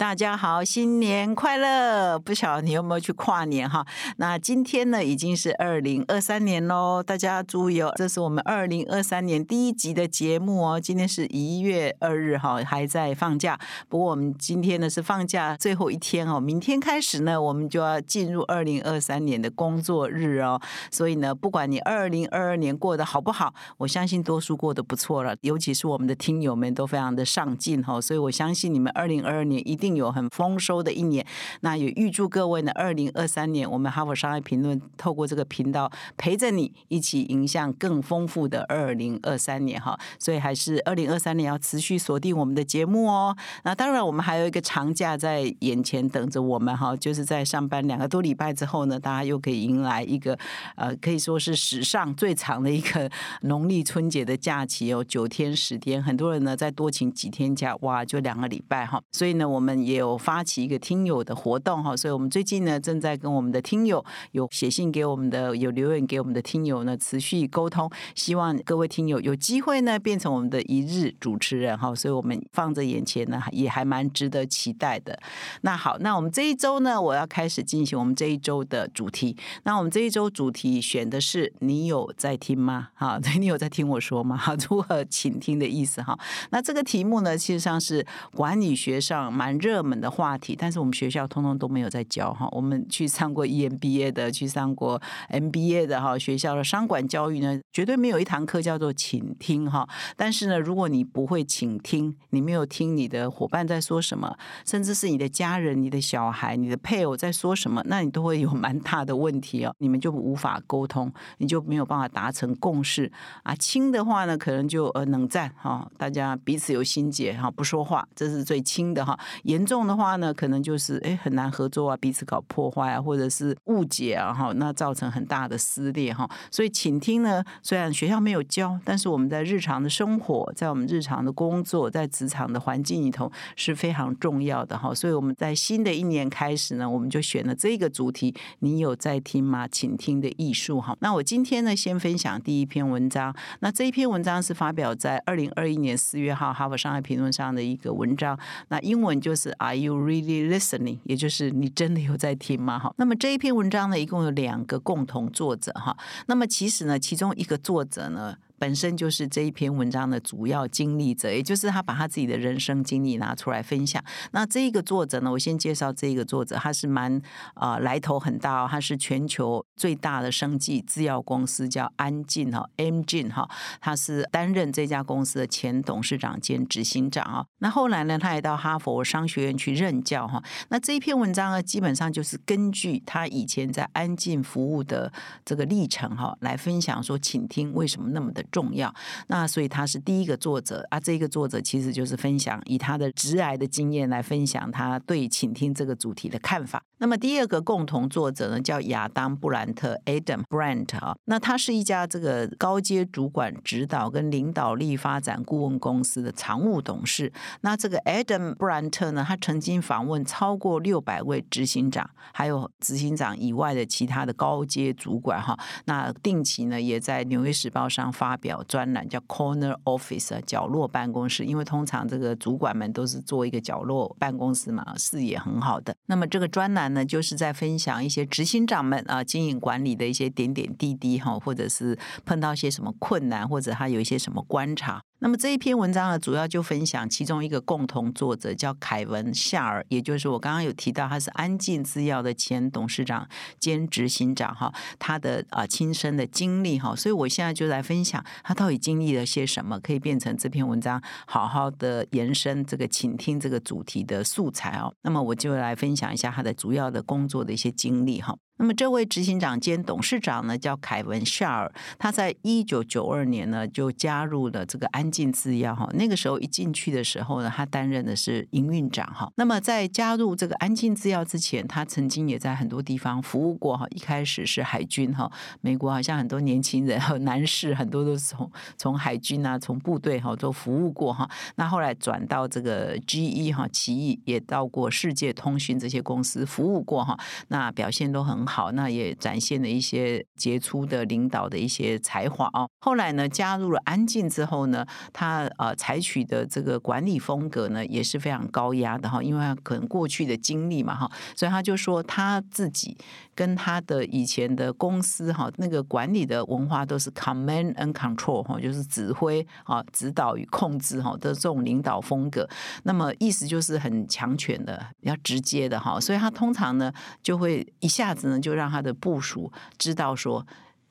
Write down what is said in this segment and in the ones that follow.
大家好，新年快乐！不晓得你有没有去跨年哈？那今天呢，已经是二零二三年喽。大家注意哦，这是我们二零二三年第一集的节目哦。今天是一月二日哈，还在放假。不过我们今天呢是放假最后一天哦，明天开始呢，我们就要进入二零二三年的工作日哦。所以呢，不管你二零二二年过得好不好，我相信多数过得不错了。尤其是我们的听友们都非常的上进哈，所以我相信你们二零二二年一定。有很丰收的一年，那也预祝各位呢，二零二三年我们哈佛商业评论透过这个频道陪着你一起迎向更丰富的二零二三年哈。所以还是二零二三年要持续锁定我们的节目哦。那当然，我们还有一个长假在眼前等着我们哈，就是在上班两个多礼拜之后呢，大家又可以迎来一个呃，可以说是史上最长的一个 农历春节的假期哦，九天十天，很多人呢再多请几天假，哇，就两个礼拜哈。所以呢，我们。也有发起一个听友的活动哈，所以我们最近呢正在跟我们的听友有写信给我们的有留言给我们的听友呢持续沟通，希望各位听友有机会呢变成我们的一日主持人哈，所以我们放在眼前呢也还蛮值得期待的。那好，那我们这一周呢我要开始进行我们这一周的主题。那我们这一周主题选的是你有在听吗？哈，你有在听我说吗？哈，如何倾听的意思哈？那这个题目呢，其实上是管理学上蛮热。热门的话题，但是我们学校通通都没有在教哈。我们去上过 EMBA 的，去上过 MBA 的哈。学校的商管教育呢，绝对没有一堂课叫做倾听哈。但是呢，如果你不会倾听，你没有听你的伙伴在说什么，甚至是你的家人、你的小孩、你的配偶在说什么，那你都会有蛮大的问题哦。你们就无法沟通，你就没有办法达成共识啊。轻的话呢，可能就呃冷战哈，大家彼此有心结哈，不说话，这是最轻的哈。严重的话呢，可能就是哎很难合作啊，彼此搞破坏啊，或者是误解啊，哈，那造成很大的撕裂哈。所以倾听呢，虽然学校没有教，但是我们在日常的生活，在我们日常的工作，在职场的环境里头是非常重要的哈。所以我们在新的一年开始呢，我们就选了这个主题：你有在听吗？倾听的艺术哈。那我今天呢，先分享第一篇文章。那这一篇文章是发表在二零二一年四月号《哈佛商业评论》上的一个文章。那英文就是。是 Are you really listening？也就是你真的有在听吗？哈，那么这一篇文章呢，一共有两个共同作者哈。那么其实呢，其中一个作者呢。本身就是这一篇文章的主要经历者，也就是他把他自己的人生经历拿出来分享。那这一个作者呢，我先介绍这一个作者，他是蛮啊来头很大哦，他是全球最大的生技制药公司叫安进哈 M 进哈，他是担任这家公司的前董事长兼执行长啊。那后来呢，他也到哈佛商学院去任教哈。那这一篇文章呢，基本上就是根据他以前在安进服务的这个历程哈，来分享说，请听为什么那么的。重要，那所以他是第一个作者啊。这个作者其实就是分享以他的直癌的经验来分享他对倾听这个主题的看法。那么第二个共同作者呢，叫亚当布兰特 （Adam Brandt） 啊。那他是一家这个高阶主管指导跟领导力发展顾问公司的常务董事。那这个 Adam 布兰特呢，他曾经访问超过六百位执行长，还有执行长以外的其他的高阶主管哈。那定期呢，也在《纽约时报》上发。表专栏叫 Corner Office 角落办公室，因为通常这个主管们都是做一个角落办公室嘛，视野很好的。那么这个专栏呢，就是在分享一些执行长们啊经营管理的一些点点滴滴哈，或者是碰到些什么困难，或者他有一些什么观察。那么这一篇文章呢，主要就分享其中一个共同作者叫凯文夏尔，也就是我刚刚有提到他是安进制药的前董事长兼执行长哈，他的啊亲身的经历哈，所以我现在就来分享他到底经历了些什么，可以变成这篇文章好好的延伸这个倾听这个主题的素材哦。那么我就来分享一下他的主要的工作的一些经历哈。那么这位执行长兼董事长呢，叫凯文·夏尔，他在一九九二年呢就加入了这个安进制药哈。那个时候一进去的时候呢，他担任的是营运长哈。那么在加入这个安进制药之前，他曾经也在很多地方服务过哈。一开始是海军哈，美国好像很多年轻人和男士很多都是从从海军啊，从部队哈都服务过哈。那后来转到这个 GE 哈，奇异也到过世界通讯这些公司服务过哈。那表现都很好，好那也展现了一些杰出的领导的一些才华哦。后来呢，加入了安静之后呢，他呃采取的这个管理风格呢也是非常高压的哈，因为他可能过去的经历嘛哈，所以他就说他自己跟他的以前的公司哈那个管理的文化都是 command and control 哈，就是指挥啊、指导与控制哈的这种领导风格。那么意思就是很强权的、比较直接的哈，所以他通常呢就会一下子呢就让他的部属知道说。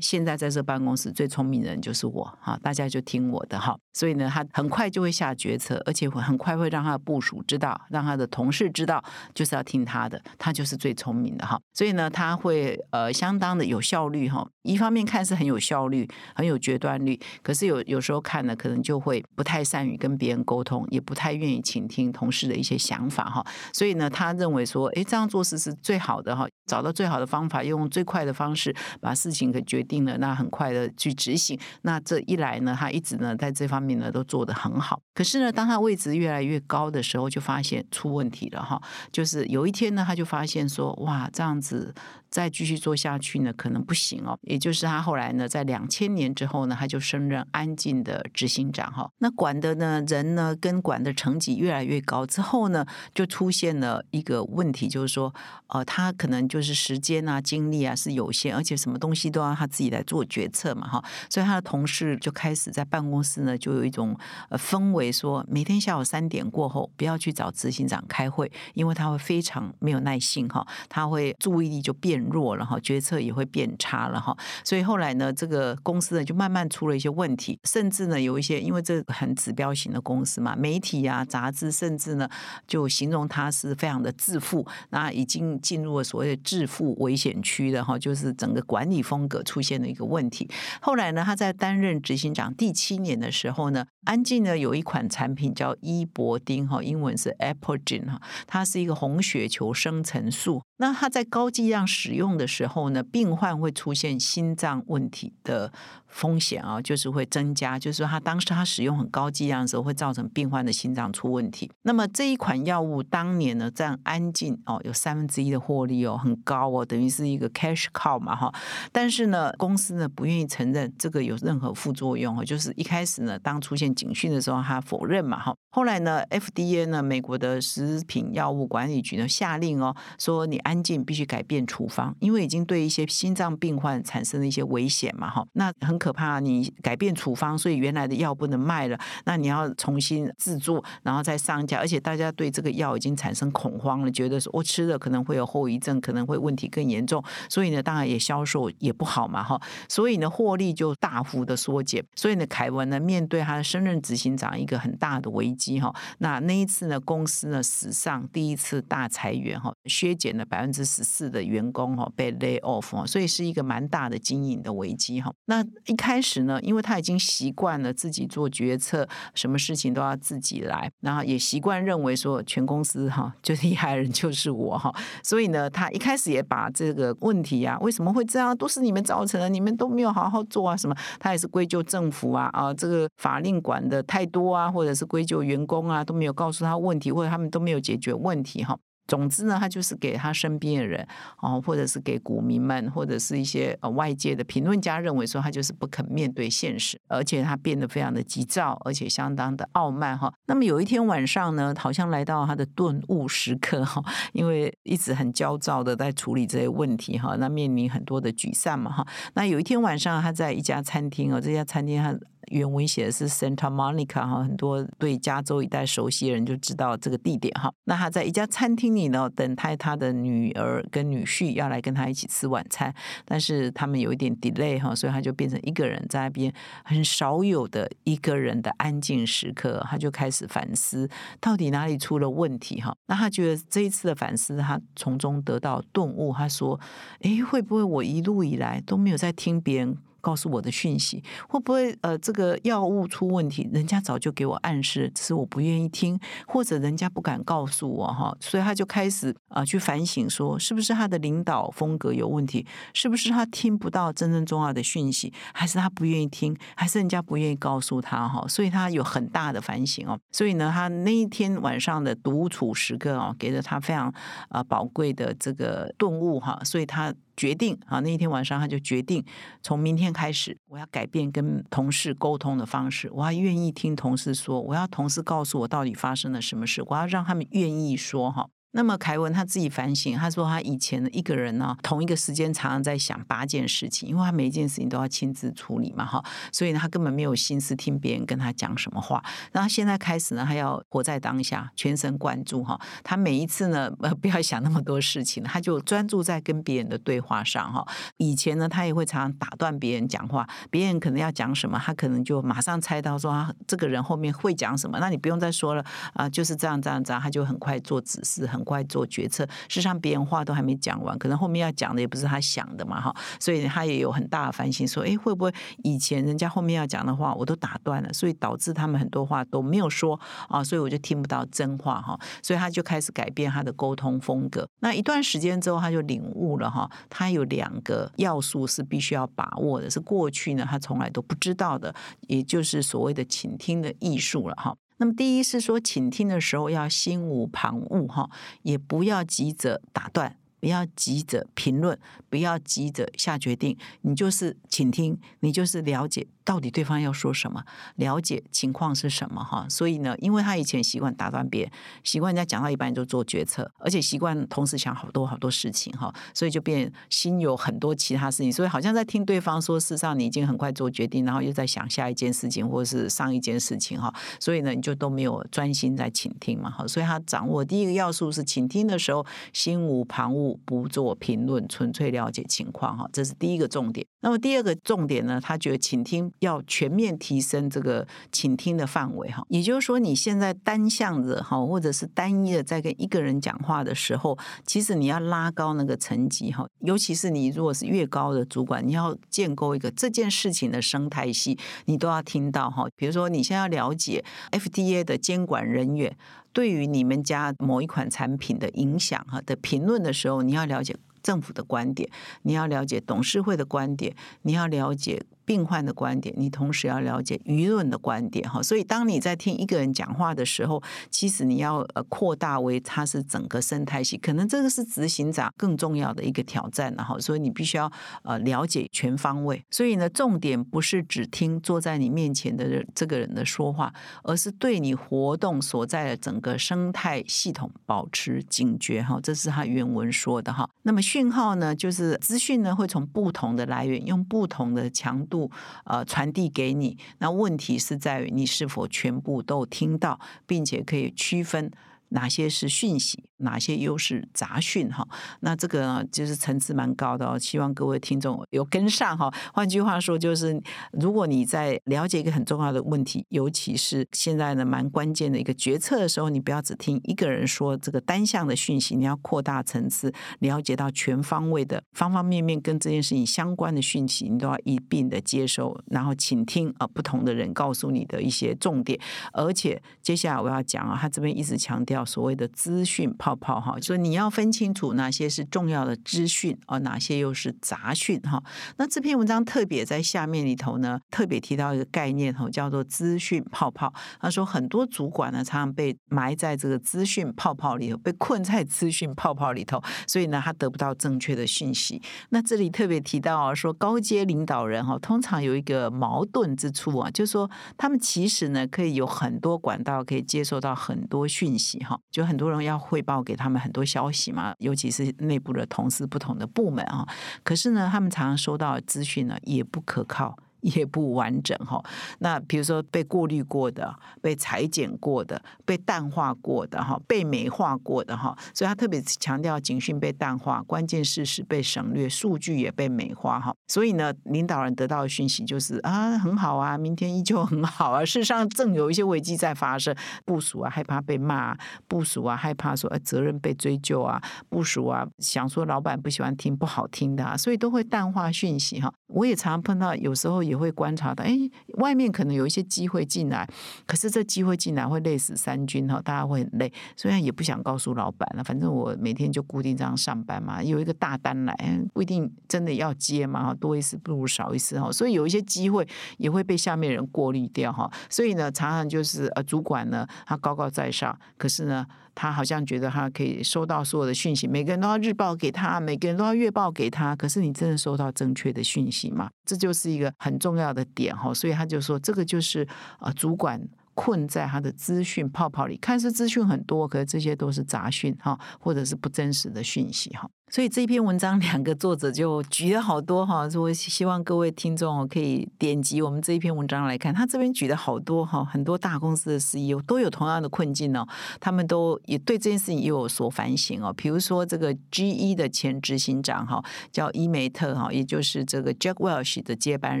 现在在这办公室最聪明的人就是我哈，大家就听我的哈。所以呢，他很快就会下决策，而且会很快会让他的部署知道，让他的同事知道，就是要听他的，他就是最聪明的哈。所以呢，他会呃相当的有效率哈。一方面看是很有效率、很有决断力，可是有有时候看呢，可能就会不太善于跟别人沟通，也不太愿意倾听同事的一些想法哈。所以呢，他认为说，哎，这样做事是最好的哈，找到最好的方法，用最快的方式把事情给决定了，那很快的去执行。那这一来呢，他一直呢在这方面呢都做得很好。可是呢，当他位置越来越高的时候，就发现出问题了哈。就是有一天呢，他就发现说，哇，这样子再继续做下去呢，可能不行哦。也就是他后来呢，在两千年之后呢，他就升任安进的执行长哈。那管的呢人呢，跟管的成绩越来越高之后呢，就出现了一个问题，就是说，呃，他可能就是时间啊、精力啊是有限，而且什么东西都要他自己来做决策嘛哈。所以他的同事就开始在办公室呢，就有一种呃氛围，说每天下午三点过后不要去找执行长开会，因为他会非常没有耐性哈，他会注意力就变弱了哈，决策也会变差了哈。所以后来呢，这个公司呢就慢慢出了一些问题，甚至呢有一些，因为这很指标型的公司嘛，媒体啊、杂志甚至呢就形容他是非常的自负，那已经进入了所谓的致富危险区了哈，就是整个管理风格出现了一个问题。后来呢，他在担任执行长第七年的时候呢，安静呢有一款产品叫伊博丁哈，英文是 Apogen 哈，它是一个红血球生成素。那他在高剂量使用的时候呢，病患会出现心脏问题的风险啊，就是会增加。就是说，他当时他使用很高剂量的时候，会造成病患的心脏出问题。那么这一款药物当年呢，占安静哦有三分之一的获利哦，很高哦，等于是一个 cash cow 嘛哈。但是呢，公司呢不愿意承认这个有任何副作用哦，就是一开始呢，当出现警讯的时候，他否认嘛哈。后来呢，FDA 呢，美国的食品药物管理局呢下令哦，说你安静必须改变处方，因为已经对一些心脏病患产生了一些危险嘛哈。那很可怕，你改变处方，所以原来的药不能卖了，那你要重新制作，然后再上架，而且大家对这个药已经产生恐慌了，觉得说我吃了可能会有后遗症，可能会问题更严重，所以呢，当然也销售也不好嘛哈。所以呢，获利就大幅的缩减。所以呢，凯文呢面对他的升任执行长一个很大的危机。哈，那那一次呢，公司呢史上第一次大裁员哈，削减了百分之十四的员工哈，被 lay off，所以是一个蛮大的经营的危机哈。那一开始呢，因为他已经习惯了自己做决策，什么事情都要自己来，然后也习惯认为说全公司哈最厉害的人就是我哈，所以呢，他一开始也把这个问题啊，为什么会这样，都是你们造成的，你们都没有好好做啊，什么，他也是归咎政府啊啊，这个法令管的太多啊，或者是归咎员。员工啊都没有告诉他问题，或者他们都没有解决问题哈。总之呢，他就是给他身边的人哦，或者是给股民们，或者是一些呃外界的评论家认为说他就是不肯面对现实，而且他变得非常的急躁，而且相当的傲慢哈。那么有一天晚上呢，好像来到他的顿悟时刻哈，因为一直很焦躁的在处理这些问题哈，那面临很多的沮丧嘛哈。那有一天晚上，他在一家餐厅哦，这家餐厅他。原文写的是 Santa Monica 哈，很多对加州一带熟悉的人就知道这个地点哈。那他在一家餐厅里呢，等待他的女儿跟女婿要来跟他一起吃晚餐，但是他们有一点 delay 哈，所以他就变成一个人在那边，很少有的一个人的安静时刻，他就开始反思到底哪里出了问题哈。那他觉得这一次的反思，他从中得到顿悟，他说：“诶，会不会我一路以来都没有在听别人？”告诉我的讯息会不会呃这个药物出问题？人家早就给我暗示，只是我不愿意听，或者人家不敢告诉我哈，所以他就开始啊去反省，说是不是他的领导风格有问题？是不是他听不到真正重要的讯息？还是他不愿意听？还是人家不愿意告诉他哈？所以他有很大的反省哦。所以呢，他那一天晚上的独处时刻哦，给了他非常啊宝贵的这个顿悟哈。所以他。决定啊，那一天晚上他就决定，从明天开始，我要改变跟同事沟通的方式，我要愿意听同事说，我要同事告诉我到底发生了什么事，我要让他们愿意说哈。那么凯文他自己反省，他说他以前的一个人呢，同一个时间常常在想八件事情，因为他每一件事情都要亲自处理嘛，哈，所以他根本没有心思听别人跟他讲什么话。然后现在开始呢，他要活在当下，全神贯注哈。他每一次呢，呃，不要想那么多事情，他就专注在跟别人的对话上哈。以前呢，他也会常常打断别人讲话，别人可能要讲什么，他可能就马上猜到说这个人后面会讲什么，那你不用再说了啊，就是这样这样这样，他就很快做指示很。快做决策，事实上别人话都还没讲完，可能后面要讲的也不是他想的嘛，哈，所以他也有很大的反省，说，哎，会不会以前人家后面要讲的话我都打断了，所以导致他们很多话都没有说啊，所以我就听不到真话哈，所以他就开始改变他的沟通风格。那一段时间之后，他就领悟了哈，他有两个要素是必须要把握的，是过去呢他从来都不知道的，也就是所谓的倾听的艺术了哈。那么，第一是说，倾听的时候要心无旁骛，哈，也不要急着打断。不要急着评论，不要急着下决定，你就是倾听，你就是了解到底对方要说什么，了解情况是什么哈。所以呢，因为他以前习惯打断别人，习惯人家讲到一半就做决策，而且习惯同时想好多好多事情哈，所以就变心有很多其他事情，所以好像在听对方说，事实上你已经很快做决定，然后又在想下一件事情或是上一件事情哈，所以呢，你就都没有专心在倾听嘛哈。所以他掌握第一个要素是倾听的时候心无旁骛。不做评论，纯粹了解情况哈，这是第一个重点。那么第二个重点呢？他觉得倾听要全面提升这个倾听的范围哈，也就是说，你现在单向的哈，或者是单一的在跟一个人讲话的时候，其实你要拉高那个层级哈，尤其是你如果是越高的主管，你要建构一个这件事情的生态系，你都要听到哈。比如说，你现在要了解 FDA 的监管人员。对于你们家某一款产品的影响哈的评论的时候，你要了解政府的观点，你要了解董事会的观点，你要了解。病患的观点，你同时要了解舆论的观点哈。所以，当你在听一个人讲话的时候，其实你要呃扩大为他是整个生态系，可能这个是执行长更重要的一个挑战了哈。所以，你必须要呃了解全方位。所以呢，重点不是只听坐在你面前的这个人的说话，而是对你活动所在的整个生态系统保持警觉哈。这是他原文说的哈。那么讯号呢，就是资讯呢会从不同的来源，用不同的强。度呃传递给你，那问题是在于你是否全部都听到，并且可以区分。哪些是讯息，哪些又是杂讯？哈，那这个就是层次蛮高的哦。希望各位听众有跟上哈。换句话说，就是如果你在了解一个很重要的问题，尤其是现在呢蛮关键的一个决策的时候，你不要只听一个人说这个单向的讯息，你要扩大层次，了解到全方位的方方面面跟这件事情相关的讯息，你都要一并的接收，然后倾听啊不同的人告诉你的一些重点。而且接下来我要讲啊，他这边一直强调。所谓的资讯泡泡哈，所以你要分清楚哪些是重要的资讯，而哪些又是杂讯哈。那这篇文章特别在下面里头呢，特别提到一个概念哈，叫做资讯泡泡。他说很多主管呢，常常被埋在这个资讯泡泡里头，被困在资讯泡泡里头，所以呢，他得不到正确的讯息。那这里特别提到啊，说高阶领导人哈，通常有一个矛盾之处啊，就是说他们其实呢，可以有很多管道可以接收到很多讯息就很多人要汇报给他们很多消息嘛，尤其是内部的同事、不同的部门啊。可是呢，他们常常收到资讯呢，也不可靠。也不完整哈。那比如说被过滤过的、被裁剪过的、被淡化过的哈、被美化过的哈，所以他特别强调警讯被淡化，关键事实被省略，数据也被美化哈。所以呢，领导人得到的讯息就是啊，很好啊，明天依旧很好啊。事实上，正有一些危机在发生，部署啊害怕被骂，部署啊害怕说责任被追究啊，部署啊想说老板不喜欢听不好听的，啊，所以都会淡化讯息哈。我也常常碰到，有时候有也会观察到，哎，外面可能有一些机会进来，可是这机会进来会累死三军哈，大家会很累，虽然也不想告诉老板了，反正我每天就固定这样上班嘛，有一个大单来，不一定真的要接嘛，多一事不如少一事哈，所以有一些机会也会被下面人过滤掉哈，所以呢，常常就是呃，主管呢他高高在上，可是呢。他好像觉得他可以收到所有的讯息，每个人都要日报给他，每个人都要月报给他。可是你真的收到正确的讯息吗？这就是一个很重要的点哈。所以他就说，这个就是啊，主管困在他的资讯泡泡里，看似资讯很多，可是这些都是杂讯哈，或者是不真实的讯息哈。所以这篇文章两个作者就举了好多哈，我希望各位听众可以点击我们这一篇文章来看。他这边举了好多哈，很多大公司的 CEO 都有同样的困境哦，他们都也对这件事情也有所反省哦。比如说这个 GE 的前执行长哈，叫伊梅特哈，也就是这个 Jack Welch 的接班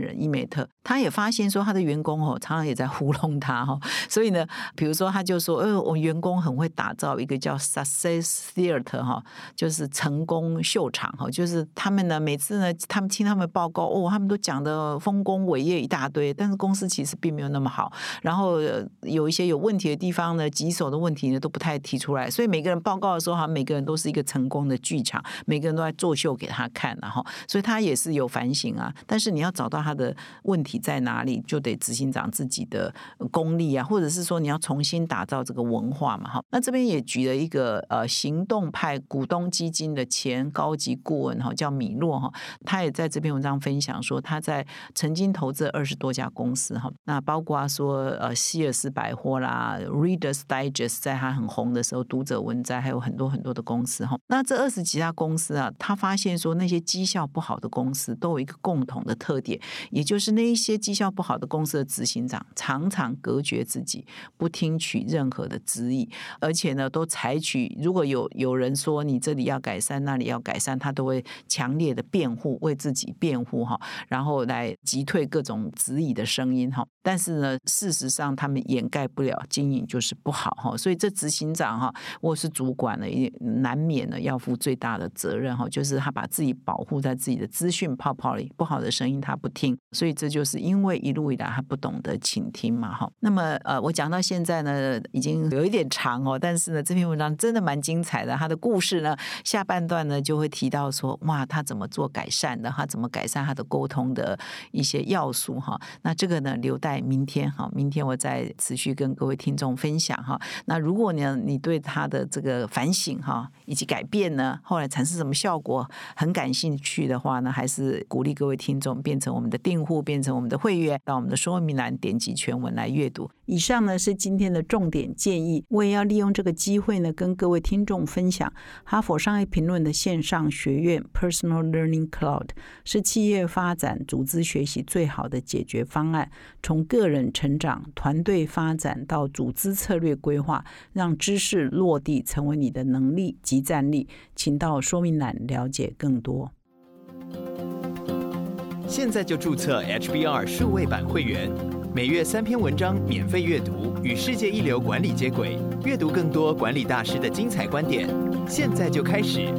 人伊梅特，他也发现说他的员工哦，常常也在糊弄他哈。所以呢，比如说他就说，呃，我员工很会打造一个叫 Success Theater 哈，就是成功。秀场哈，就是他们呢，每次呢，他们听他们报告哦，他们都讲的丰功伟业一大堆，但是公司其实并没有那么好。然后有一些有问题的地方呢，棘手的问题呢，都不太提出来。所以每个人报告的时候，好像每个人都是一个成功的剧场，每个人都在作秀给他看，然后，所以他也是有反省啊。但是你要找到他的问题在哪里，就得执行长自己的功力啊，或者是说你要重新打造这个文化嘛，哈。那这边也举了一个呃行动派股东基金的前。高级顾问哈叫米洛哈，他也在这篇文章分享说，他在曾经投资二十多家公司哈，那包括说呃希尔斯百货啦，Reader's Digest 在他很红的时候，读者文摘还有很多很多的公司哈。那这二十几家公司啊，他发现说那些绩效不好的公司都有一个共同的特点，也就是那一些绩效不好的公司的执行长常常隔绝自己，不听取任何的指引，而且呢都采取如果有有人说你这里要改善那那里。要改善，他都会强烈的辩护，为自己辩护哈，然后来击退各种质疑的声音哈。但是呢，事实上他们掩盖不了经营就是不好哈，所以这执行长哈，或是主管呢，也难免呢要负最大的责任哈，就是他把自己保护在自己的资讯泡泡里，不好的声音他不听，所以这就是因为一路以来他不懂得倾听嘛哈。那么呃，我讲到现在呢，已经有一点长哦，但是呢，这篇文章真的蛮精彩的，他的故事呢，下半段呢。就会提到说，哇，他怎么做改善的？他怎么改善他的沟通的一些要素？哈，那这个呢，留待明天哈，明天我再持续跟各位听众分享哈。那如果呢，你对他的这个反省哈以及改变呢，后来产生什么效果，很感兴趣的话呢，还是鼓励各位听众变成我们的订户，变成我们的会员，到我们的说明栏点击全文来阅读。以上呢是今天的重点建议，我也要利用这个机会呢，跟各位听众分享哈佛商业评论的线上学院 Personal Learning Cloud 是企业发展、组织学习最好的解决方案。从个人成长、团队发展到组织策略规划，让知识落地成为你的能力及战力。请到说明栏了解更多。现在就注册 HBR 数位版会员。每月三篇文章免费阅读，与世界一流管理接轨，阅读更多管理大师的精彩观点。现在就开始。